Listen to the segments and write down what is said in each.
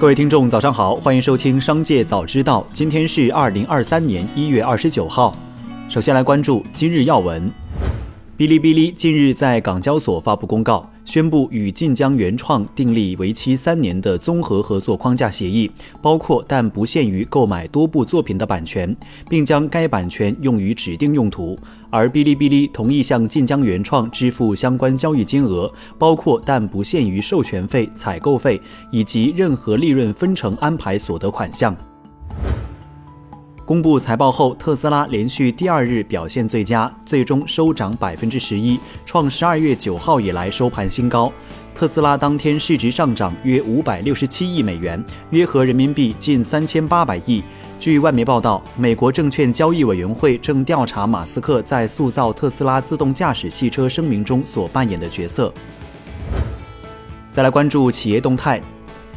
各位听众，早上好，欢迎收听《商界早知道》。今天是二零二三年一月二十九号。首先来关注今日要闻。哔哩哔哩近日在港交所发布公告，宣布与晋江原创订立为期三年的综合合作框架协议，包括但不限于购买多部作品的版权，并将该版权用于指定用途。而哔哩哔哩同意向晋江原创支付相关交易金额，包括但不限于授权费、采购费以及任何利润分成安排所得款项。公布财报后，特斯拉连续第二日表现最佳，最终收涨百分之十一，创十二月九号以来收盘新高。特斯拉当天市值上涨约五百六十七亿美元，约合人民币近三千八百亿。据外媒报道，美国证券交易委员会正调查马斯克在塑造特斯拉自动驾驶汽车声明中所扮演的角色。再来关注企业动态。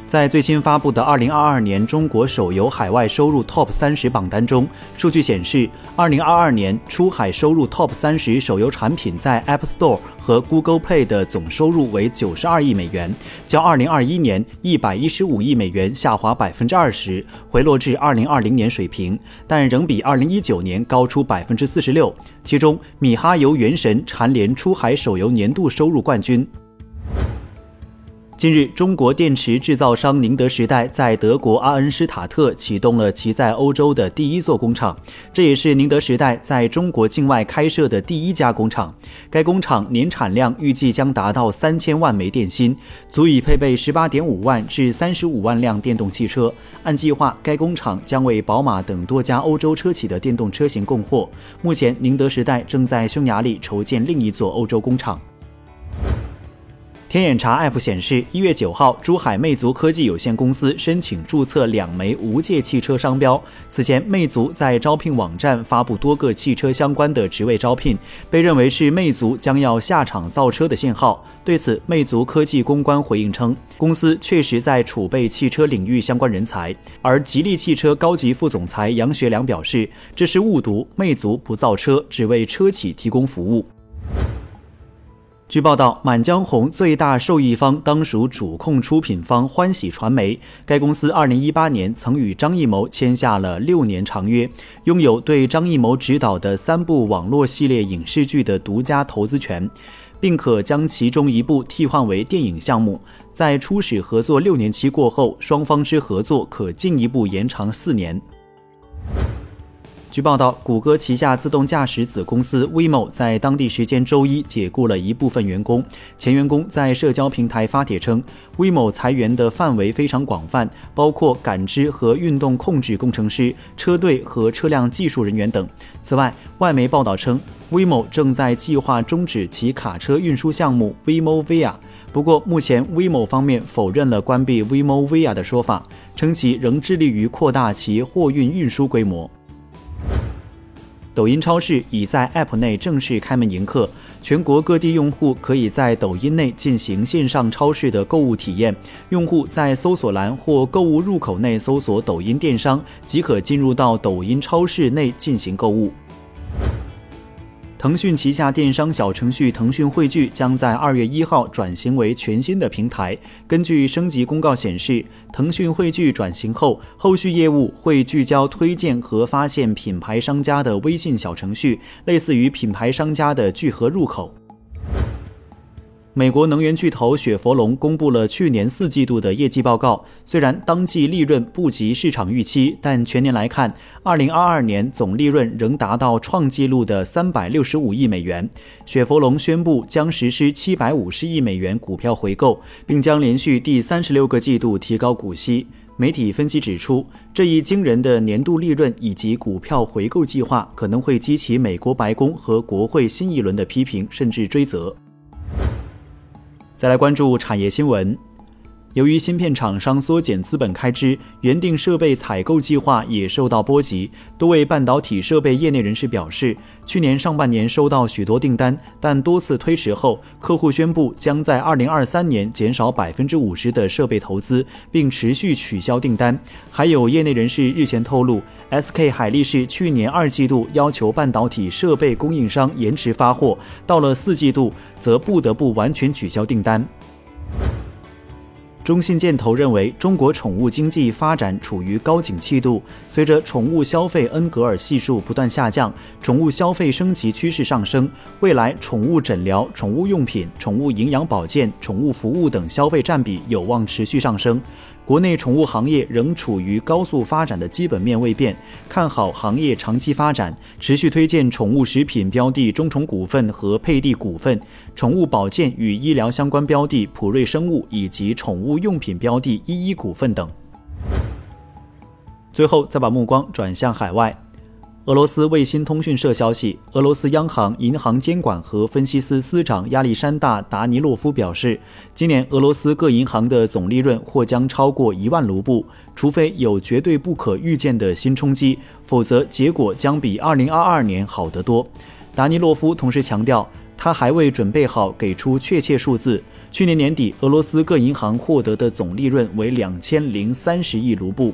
在最新发布的2022年中国手游海外收入 TOP 三十榜单中，数据显示，2022年出海收入 TOP 三十手游产品在 App Store 和 Google Play 的总收入为92亿美元，较2021年115亿美元下滑20%，回落至2020年水平，但仍比2019年高出46%。其中，米哈游原神蝉联出海手游年度收入冠军。近日，中国电池制造商宁德时代在德国阿恩施塔特启动了其在欧洲的第一座工厂，这也是宁德时代在中国境外开设的第一家工厂。该工厂年产量预计将达到三千万枚电芯，足以配备十八点五万至三十五万辆电动汽车。按计划，该工厂将为宝马等多家欧洲车企的电动车型供货。目前，宁德时代正在匈牙利筹建另一座欧洲工厂。天眼查 App 显示，一月九号，珠海魅族科技有限公司申请注册两枚无界汽车商标。此前，魅族在招聘网站发布多个汽车相关的职位招聘，被认为是魅族将要下场造车的信号。对此，魅族科技公关回应称，公司确实在储备汽车领域相关人才。而吉利汽车高级副总裁杨学良表示，这是误读，魅族不造车，只为车企提供服务。据报道，《满江红》最大受益方当属主控出品方欢喜传媒。该公司2018年曾与张艺谋签下了六年长约，拥有对张艺谋执导的三部网络系列影视剧的独家投资权，并可将其中一部替换为电影项目。在初始合作六年期过后，双方之合作可进一步延长四年。据报道，谷歌旗下自动驾驶子公司 Waymo 在当地时间周一解雇了一部分员工。前员工在社交平台发帖称，Waymo 裁员的范围非常广泛，包括感知和运动控制工程师、车队和车辆技术人员等。此外，外媒报道称，Waymo 正在计划终止其卡车运输项目 Waymo Via。不过，目前 Waymo 方面否认了关闭 Waymo Via 的说法，称其仍致力于扩大其货运运输规模。抖音超市已在 App 内正式开门迎客，全国各地用户可以在抖音内进行线上超市的购物体验。用户在搜索栏或购物入口内搜索“抖音电商”，即可进入到抖音超市内进行购物。腾讯旗下电商小程序腾讯汇聚将在二月一号转型为全新的平台。根据升级公告显示，腾讯汇聚转型后，后续业务会聚焦推荐和发现品牌商家的微信小程序，类似于品牌商家的聚合入口。美国能源巨头雪佛龙公布了去年四季度的业绩报告，虽然当季利润不及市场预期，但全年来看，二零二二年总利润仍达到创纪录的三百六十五亿美元。雪佛龙宣布将实施七百五十亿美元股票回购，并将连续第三十六个季度提高股息。媒体分析指出，这一惊人的年度利润以及股票回购计划可能会激起美国白宫和国会新一轮的批评，甚至追责。再来关注产业新闻。由于芯片厂商缩减资本开支，原定设备采购计划也受到波及。多位半导体设备业内人士表示，去年上半年收到许多订单，但多次推迟后，客户宣布将在2023年减少百分之五十的设备投资，并持续取消订单。还有业内人士日前透露，SK 海力士去年二季度要求半导体设备供应商延迟发货，到了四季度则不得不完全取消订单。中信建投认为，中国宠物经济发展处于高景气度，随着宠物消费恩格尔系数不断下降，宠物消费升级趋势上升，未来宠物诊疗、宠物用品、宠物营养保健、宠物服务等消费占比有望持续上升。国内宠物行业仍处于高速发展的基本面未变，看好行业长期发展，持续推荐宠物食品标的中宠股份和佩蒂股份，宠物保健与医疗相关标的普瑞生物以及宠物用品标的依依股份等。最后，再把目光转向海外。俄罗斯卫星通讯社消息，俄罗斯央行银行监管和分析司司长亚历山大·达尼洛夫表示，今年俄罗斯各银行的总利润或将超过一万卢布，除非有绝对不可预见的新冲击，否则结果将比2022年好得多。达尼洛夫同时强调，他还未准备好给出确切数字。去年年底，俄罗斯各银行获得的总利润为两千零三十亿卢布。